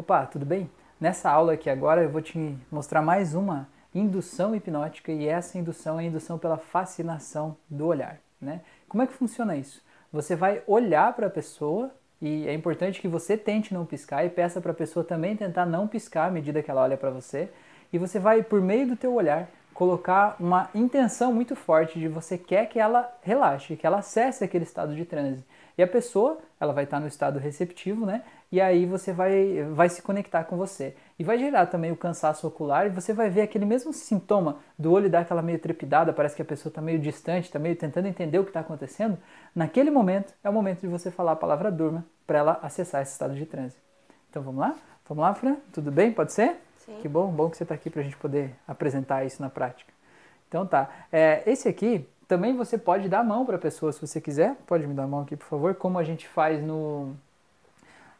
Opa, tudo bem? Nessa aula aqui agora eu vou te mostrar mais uma indução hipnótica e essa indução é a indução pela fascinação do olhar, né? Como é que funciona isso? Você vai olhar para a pessoa e é importante que você tente não piscar e peça para a pessoa também tentar não piscar à medida que ela olha para você e você vai por meio do teu olhar colocar uma intenção muito forte de você quer que ela relaxe, que ela acesse aquele estado de transe. E a pessoa, ela vai estar no estado receptivo, né? E aí você vai, vai se conectar com você. E vai gerar também o cansaço ocular e você vai ver aquele mesmo sintoma do olho dar aquela meio trepidada, parece que a pessoa está meio distante, está meio tentando entender o que está acontecendo. Naquele momento é o momento de você falar a palavra durma para ela acessar esse estado de transe. Então vamos lá? Vamos lá, Fran? Tudo bem? Pode ser? Sim. Que bom, bom que você está aqui para a gente poder apresentar isso na prática. Então tá. É, esse aqui também você pode dar a mão para a pessoa se você quiser. Pode me dar a mão aqui, por favor, como a gente faz no,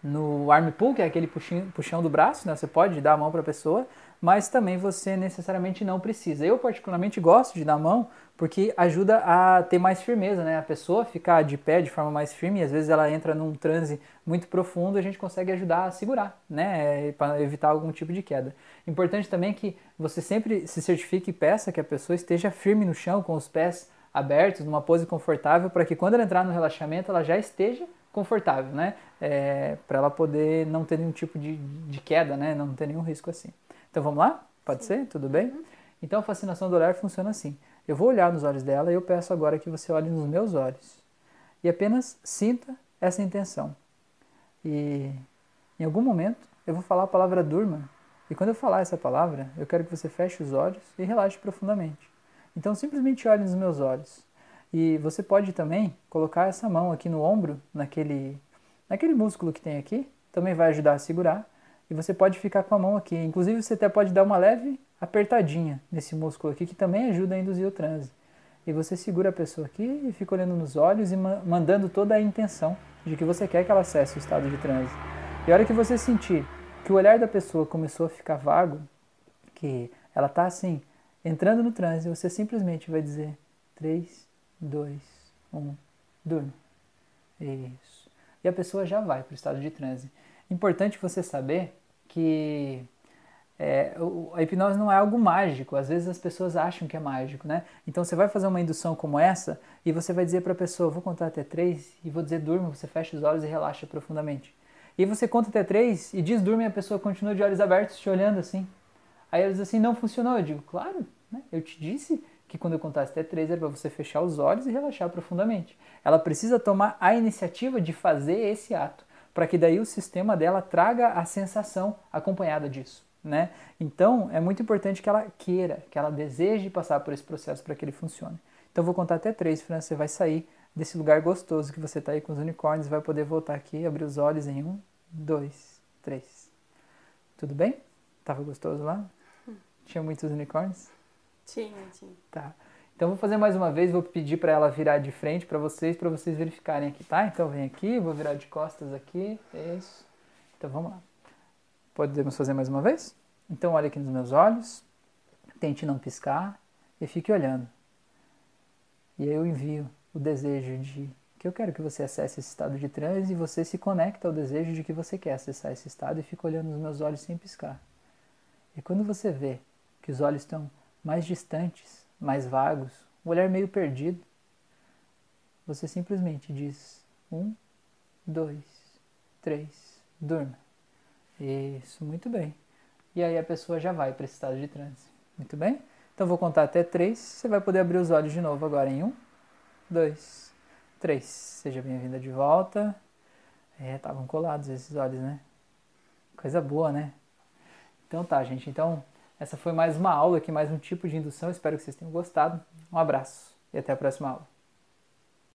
no arm pull, que é aquele puxinho, puxão do braço, né? Você pode dar a mão para a pessoa, mas também você necessariamente não precisa. Eu particularmente gosto de dar a mão porque ajuda a ter mais firmeza, né? A pessoa ficar de pé de forma mais firme, e às vezes ela entra num transe muito profundo, a gente consegue ajudar a segurar, né? Para evitar algum tipo de queda. Importante também que você sempre se certifique e peça que a pessoa esteja firme no chão, com os pés abertos, numa pose confortável, para que quando ela entrar no relaxamento ela já esteja confortável, né? É, para ela poder não ter nenhum tipo de, de queda, né? Não ter nenhum risco assim. Então vamos lá? Pode Sim. ser? Tudo bem? Uhum. Então a fascinação do olhar funciona assim. Eu vou olhar nos olhos dela e eu peço agora que você olhe nos meus olhos. E apenas sinta essa intenção. E em algum momento eu vou falar a palavra durma. E quando eu falar essa palavra, eu quero que você feche os olhos e relaxe profundamente. Então simplesmente olhe nos meus olhos. E você pode também colocar essa mão aqui no ombro, naquele, naquele músculo que tem aqui, também vai ajudar a segurar. E você pode ficar com a mão aqui. Inclusive você até pode dar uma leve apertadinha nesse músculo aqui, que também ajuda a induzir o transe. E você segura a pessoa aqui e fica olhando nos olhos e mandando toda a intenção de que você quer que ela acesse o estado de transe. E a hora que você sentir que o olhar da pessoa começou a ficar vago, que ela está assim, Entrando no transe, você simplesmente vai dizer 3, 2, 1, durma. Isso. E a pessoa já vai para o estado de transe. Importante você saber que é, a hipnose não é algo mágico. Às vezes as pessoas acham que é mágico, né? Então você vai fazer uma indução como essa e você vai dizer para a pessoa: vou contar até três e vou dizer durma. Você fecha os olhos e relaxa profundamente. E você conta até três e diz durma e a pessoa continua de olhos abertos te olhando assim. Aí ela diz assim: não funcionou. Eu digo: claro, né? Eu te disse que quando eu contasse até três era para você fechar os olhos e relaxar profundamente. Ela precisa tomar a iniciativa de fazer esse ato, para que daí o sistema dela traga a sensação acompanhada disso. Né? Então é muito importante que ela queira, que ela deseje passar por esse processo para que ele funcione. Então vou contar até três, Fran, você vai sair desse lugar gostoso que você está aí com os unicórnios, vai poder voltar aqui, abrir os olhos em um, dois, três. Tudo bem? Tava gostoso lá? Hum. Tinha muitos unicórnios? Tinha, tinha. Tá. Então vou fazer mais uma vez, vou pedir para ela virar de frente para vocês, para vocês verificarem aqui, tá? Então vem aqui, vou virar de costas aqui, isso. Então vamos lá. Podemos fazer mais uma vez? Então olhe aqui nos meus olhos, tente não piscar e fique olhando. E aí eu envio o desejo de que eu quero que você acesse esse estado de transe e você se conecta ao desejo de que você quer acessar esse estado e fica olhando nos meus olhos sem piscar. E quando você vê que os olhos estão mais distantes, mais vagos, um olhar meio perdido. Você simplesmente diz um, dois, três, durma. Isso, muito bem. E aí a pessoa já vai para esse estado de transe. Muito bem? Então vou contar até três. Você vai poder abrir os olhos de novo agora em um, dois, três. Seja bem-vinda de volta. É, estavam colados esses olhos, né? Coisa boa, né? Então tá, gente. Então essa foi mais uma aula aqui, mais um tipo de indução. Espero que vocês tenham gostado. Um abraço e até a próxima aula.